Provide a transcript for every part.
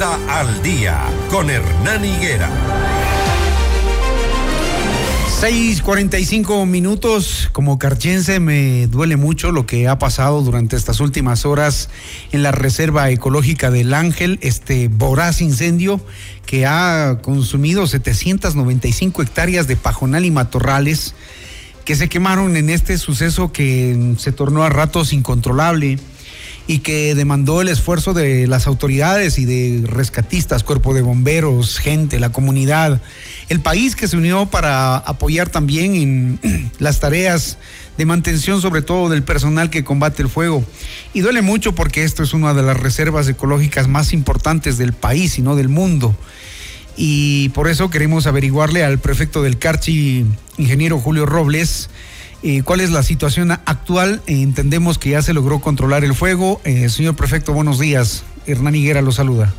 Al día con Hernán Higuera. 6:45 minutos. Como carchense me duele mucho lo que ha pasado durante estas últimas horas en la Reserva Ecológica del Ángel, este voraz incendio que ha consumido 795 hectáreas de pajonal y matorrales que se quemaron en este suceso que se tornó a ratos incontrolable y que demandó el esfuerzo de las autoridades y de rescatistas, cuerpo de bomberos, gente, la comunidad, el país que se unió para apoyar también en las tareas de mantención, sobre todo del personal que combate el fuego. Y duele mucho porque esto es una de las reservas ecológicas más importantes del país y no del mundo. Y por eso queremos averiguarle al prefecto del Carchi, ingeniero Julio Robles, eh, ¿Cuál es la situación actual? Eh, entendemos que ya se logró controlar el fuego. Eh, señor prefecto, buenos días. Hernán Higuera lo saluda.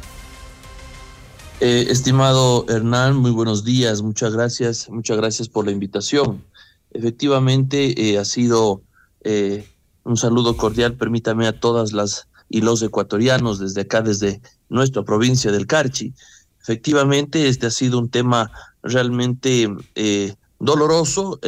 estimado Hernán, muy buenos días. Muchas gracias. Muchas gracias por la invitación. Efectivamente, ha sido un saludo cordial. Permítame a todas las y los ecuatorianos desde acá, desde nuestra provincia del Carchi. Efectivamente, este ha sido un tema realmente doloroso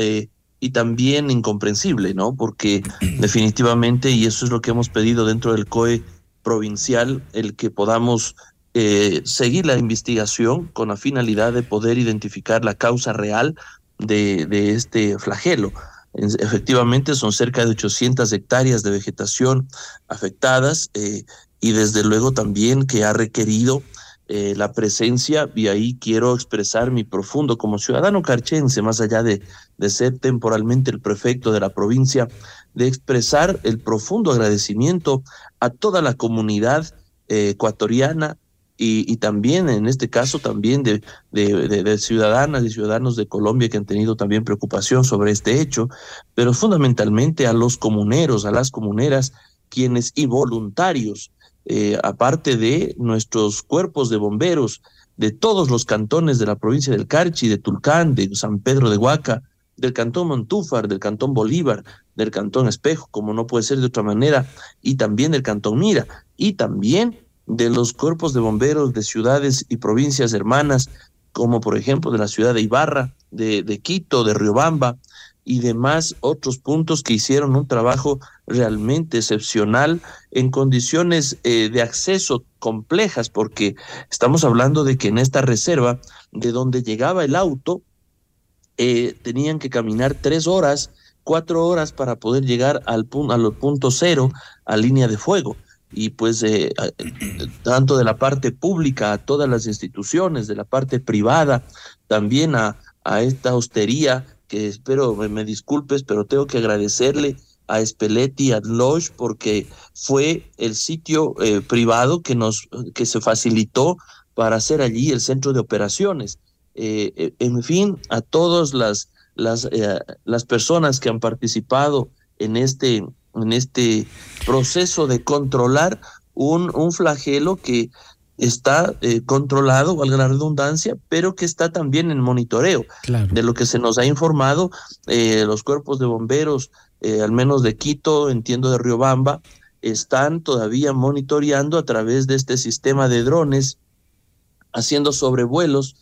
y también incomprensible, ¿no? Porque definitivamente, y eso es lo que hemos pedido dentro del COE provincial, el que podamos eh, seguir la investigación con la finalidad de poder identificar la causa real de, este flagelo. Efectivamente, son cerca de 800 hectáreas de vegetación afectadas eh, y desde luego también que ha requerido eh, la presencia y ahí quiero expresar mi profundo como ciudadano carchense, más allá de, de ser temporalmente el prefecto de la provincia, de expresar el profundo agradecimiento a toda la comunidad eh, ecuatoriana y, también, en este caso, también de, de, de, ciudadanas y ciudadanos de Colombia que han tenido también preocupación sobre este hecho, pero fundamentalmente a los comuneros, a las comuneras, quienes y voluntarios eh, aparte de nuestros cuerpos de bomberos de todos los cantones de la provincia del Carchi, de Tulcán, de San Pedro de Huaca, del cantón Montúfar, del cantón Bolívar, del cantón Espejo, como no puede ser de otra manera, y también del cantón Mira, y también de los cuerpos de bomberos de ciudades y provincias hermanas, como por ejemplo de la ciudad de Ibarra, de, de Quito, de Riobamba, y demás otros puntos que hicieron un trabajo realmente excepcional en condiciones eh, de acceso complejas, porque estamos hablando de que en esta reserva, de donde llegaba el auto, eh, tenían que caminar tres horas, cuatro horas para poder llegar al, al punto cero, a línea de fuego. Y pues eh, tanto de la parte pública a todas las instituciones, de la parte privada, también a, a esta hostería que espero me, disculpes, pero tengo que agradecerle a Spelletti, a Lodge, porque fue el sitio eh, privado que nos que se facilitó para hacer allí el centro de operaciones. Eh, eh, en fin, a todas las las, las personas que han participado en este en este proceso de controlar un, un flagelo que está eh, controlado, valga la redundancia, pero que está también en monitoreo. De lo que se nos ha informado, eh, los cuerpos de bomberos, eh, al menos de Quito, entiendo de Riobamba, están todavía monitoreando a través de este sistema de drones, haciendo sobrevuelos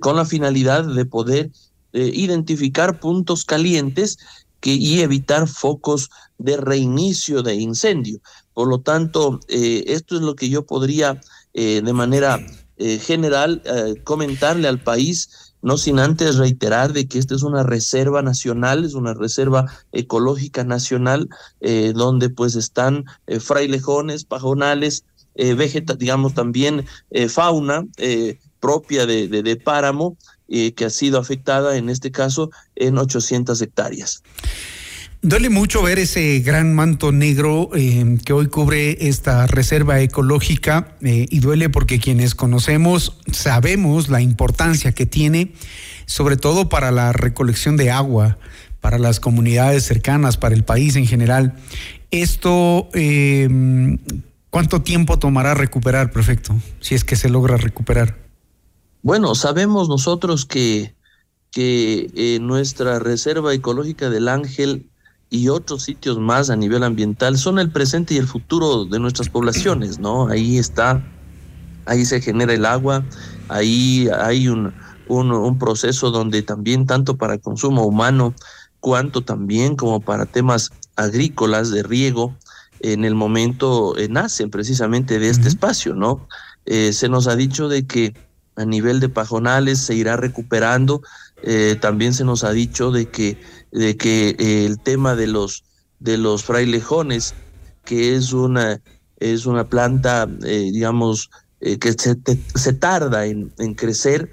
con la finalidad de poder identificar puntos calientes que, y evitar focos de reinicio de incendio. Por lo tanto, esto es lo que yo podría eh, de manera eh, general eh, comentarle al país, no sin antes reiterar de que esta es una reserva nacional, es una reserva ecológica nacional, donde pues están frailejones, pajonales, vegeta, digamos también fauna propia de, de páramo, que ha sido afectada en este caso en 800 hectáreas. Duele mucho ver ese gran manto negro eh, que hoy cubre esta reserva ecológica eh, y duele porque quienes conocemos sabemos la importancia que tiene, sobre todo para la recolección de agua, para las comunidades cercanas, para el país en general. Esto, eh, ¿cuánto tiempo tomará recuperar, prefecto, si es que se logra recuperar? Bueno, sabemos nosotros que, que nuestra reserva ecológica del Ángel y otros sitios más a nivel ambiental son el presente y el futuro de nuestras poblaciones, ¿no? Ahí está ahí se genera el agua, ahí hay un, un, proceso donde también tanto para consumo humano cuanto también como para temas agrícolas de riego, en el momento eh, nacen precisamente de este espacio, ¿no? Eh, se nos ha dicho de que a nivel de pajonales se irá recuperando, eh, también se nos ha dicho de que, de que el tema de los, de los frailejones, que es una, es una planta, digamos, que se, se, tarda en, crecer,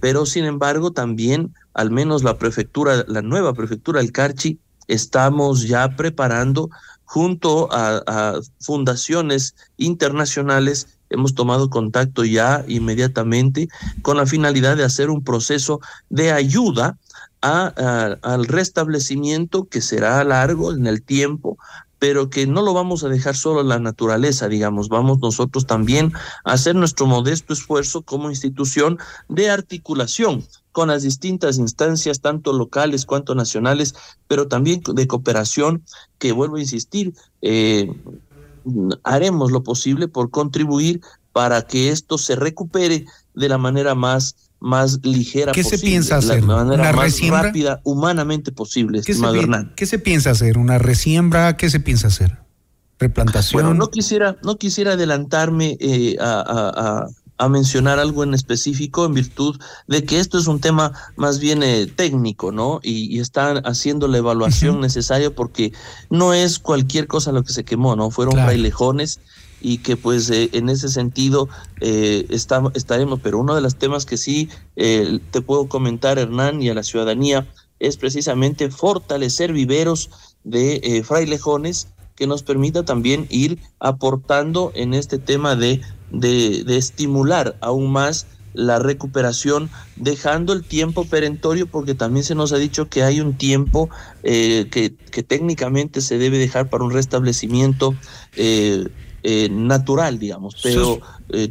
pero sin embargo también, al menos la prefectura, la nueva prefectura del Carchi, estamos ya preparando junto a, fundaciones internacionales hemos tomado contacto ya inmediatamente con la finalidad de hacer un proceso de ayuda al restablecimiento que será largo en el tiempo, pero que no lo vamos a dejar solo a la naturaleza, digamos, vamos nosotros también a hacer nuestro modesto esfuerzo como institución de articulación con las distintas instancias, tanto locales cuanto nacionales, pero también de cooperación, que vuelvo a insistir, eh, haremos lo posible por contribuir para que esto se recupere de la manera más más ligera ¿Qué posible, se piensa hacer? la manera más rápida, humanamente posible, ¿Qué estimado se, Hernán. ¿Qué se piensa hacer? ¿Una resiembra? ¿Qué se piensa hacer? ¿Replantación? Bueno, no quisiera, no quisiera adelantarme eh, a, a mencionar algo en específico en virtud de que esto es un tema más bien eh, técnico, ¿no? Y, están haciendo la evaluación necesaria porque no es cualquier cosa lo que se quemó, ¿no? Fueron frailejones y que pues eh, en ese sentido eh, estaremos, pero uno de los temas que sí te puedo comentar, Hernán, y a la ciudadanía, es precisamente fortalecer viveros de frailejones que nos permita también ir aportando en este tema de de, estimular aún más la recuperación, dejando el tiempo perentorio, porque también se nos ha dicho que hay un tiempo eh, que, técnicamente se debe dejar para un restablecimiento eh, eh, natural, digamos, pero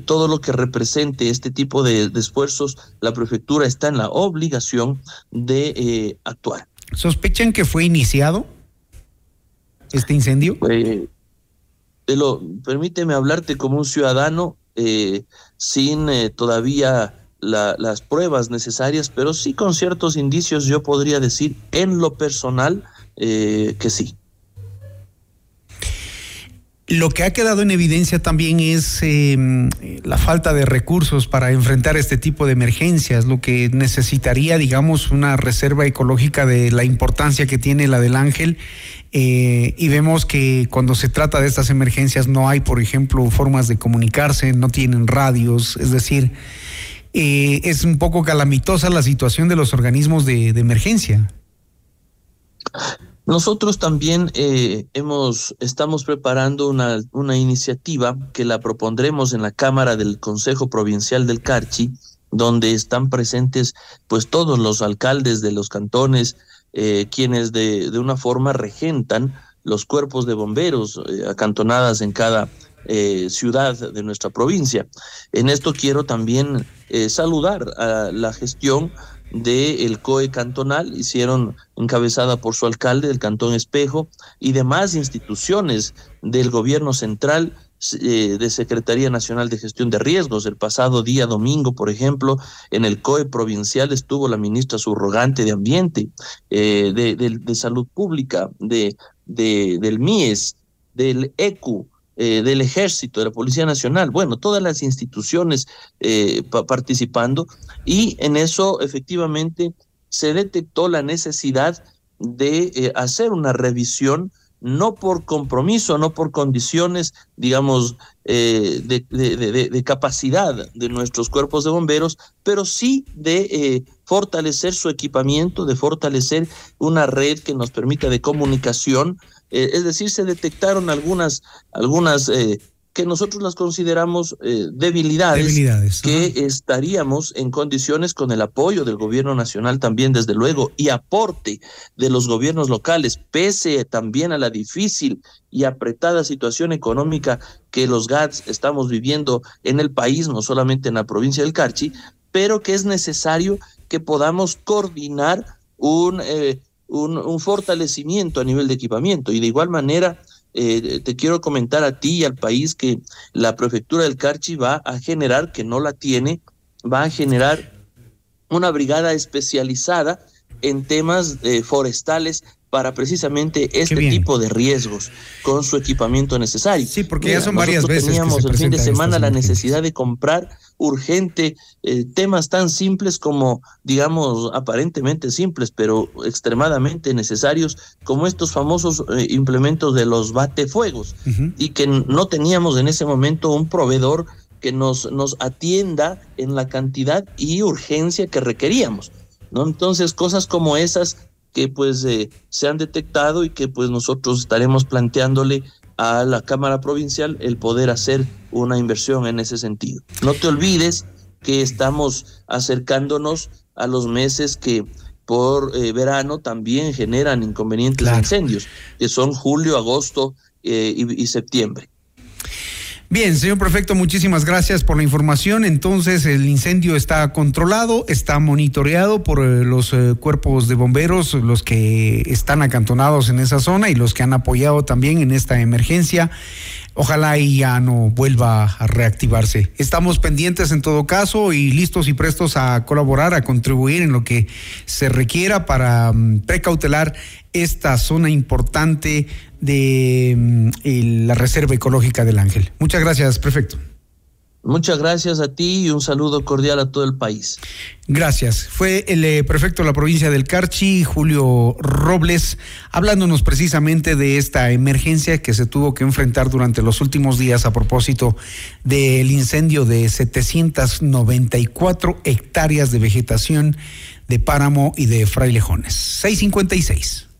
todo lo que represente este tipo de, esfuerzos, la prefectura está en la obligación de actuar. ¿Sospechan que fue iniciado este incendio? Lo, permíteme hablarte como un ciudadano eh, sin eh, todavía las pruebas necesarias, pero sí con ciertos indicios yo podría decir en lo personal eh, que sí. Lo que ha quedado en evidencia también es em, la falta de recursos para enfrentar este tipo de emergencias, lo que necesitaría, digamos, una reserva ecológica de la importancia que tiene la del Ángel eh, y vemos que cuando se trata de estas emergencias no hay, por ejemplo, formas de comunicarse, no tienen radios, es decir, eh, es un poco calamitosa la situación de los organismos de, emergencia. Nosotros también eh, hemos, estamos preparando una, una iniciativa que la propondremos en la Cámara del Consejo Provincial del Carchi, donde están presentes pues todos los alcaldes de los cantones, eh, quienes de, de, una forma regentan los cuerpos de bomberos eh, acantonadas en cada eh, ciudad de nuestra provincia. En esto quiero también saludar a la gestión del COE cantonal, hicieron encabezada por su alcalde del Cantón Espejo y demás instituciones del gobierno central eh, de Secretaría Nacional de Gestión de Riesgos. El pasado día domingo, por ejemplo, en el COE provincial estuvo la ministra subrogante de Ambiente, eh, de, Salud Pública, de, del MIES, del ECU, eh, del Ejército, de la Policía Nacional, bueno, todas las instituciones participando y en eso efectivamente se detectó la necesidad de hacer una revisión no por compromiso, no por condiciones, digamos, eh, de, capacidad de nuestros cuerpos de bomberos, pero sí de eh, fortalecer su equipamiento, de fortalecer una red que nos permita de comunicación. Eh, es decir, se detectaron algunas, algunas que nosotros las consideramos eh, debilidades, que estaríamos en condiciones con el apoyo del gobierno nacional también, desde luego, y aporte de los gobiernos locales, pese también a la difícil y apretada situación económica que los GATS estamos viviendo en el país, no solamente en la provincia del Carchi, pero que es necesario que podamos coordinar un, eh, un, un fortalecimiento a nivel de equipamiento. Y de igual manera eh, te quiero comentar a ti y al país que la prefectura del Carchi va a generar, que no la tiene, va a generar una brigada especializada en temas eh, forestales para precisamente este tipo de riesgos con su equipamiento necesario. Sí, porque ya son varias veces. Teníamos el fin de semana la necesidad de comprar urgente eh, temas tan simples como, digamos, aparentemente simples, pero extremadamente necesarios, como estos famosos eh, implementos de los batefuegos, y que no teníamos en ese momento un proveedor que nos, nos atienda en la cantidad y urgencia que requeríamos. ¿no? Entonces, cosas como esas que pues eh, se han detectado y que pues nosotros estaremos planteándole a la Cámara Provincial el poder hacer una inversión en ese sentido. No te olvides que estamos acercándonos a los meses que por eh, verano también generan inconvenientes incendios, que son julio, agosto eh, y septiembre. Bien, señor prefecto, muchísimas gracias por la información. Entonces, el incendio está controlado, está monitoreado por eh, los eh, cuerpos de bomberos, los que están acantonados en esa zona y los que han apoyado también en esta emergencia. Ojalá y ya no vuelva a reactivarse. Estamos pendientes en todo caso y listos y prestos a colaborar, a contribuir en lo que se requiera para mm, precautelar esta zona importante de mm, la Reserva Ecológica del Ángel. Muchas gracias, prefecto. Muchas gracias a ti y un saludo cordial a todo el país. Gracias. Fue el eh, prefecto de la provincia del Carchi, Julio Robles, hablándonos precisamente de esta emergencia que se tuvo que enfrentar durante los últimos días a propósito del incendio de 794 hectáreas de vegetación de páramo y de frailejones. 656.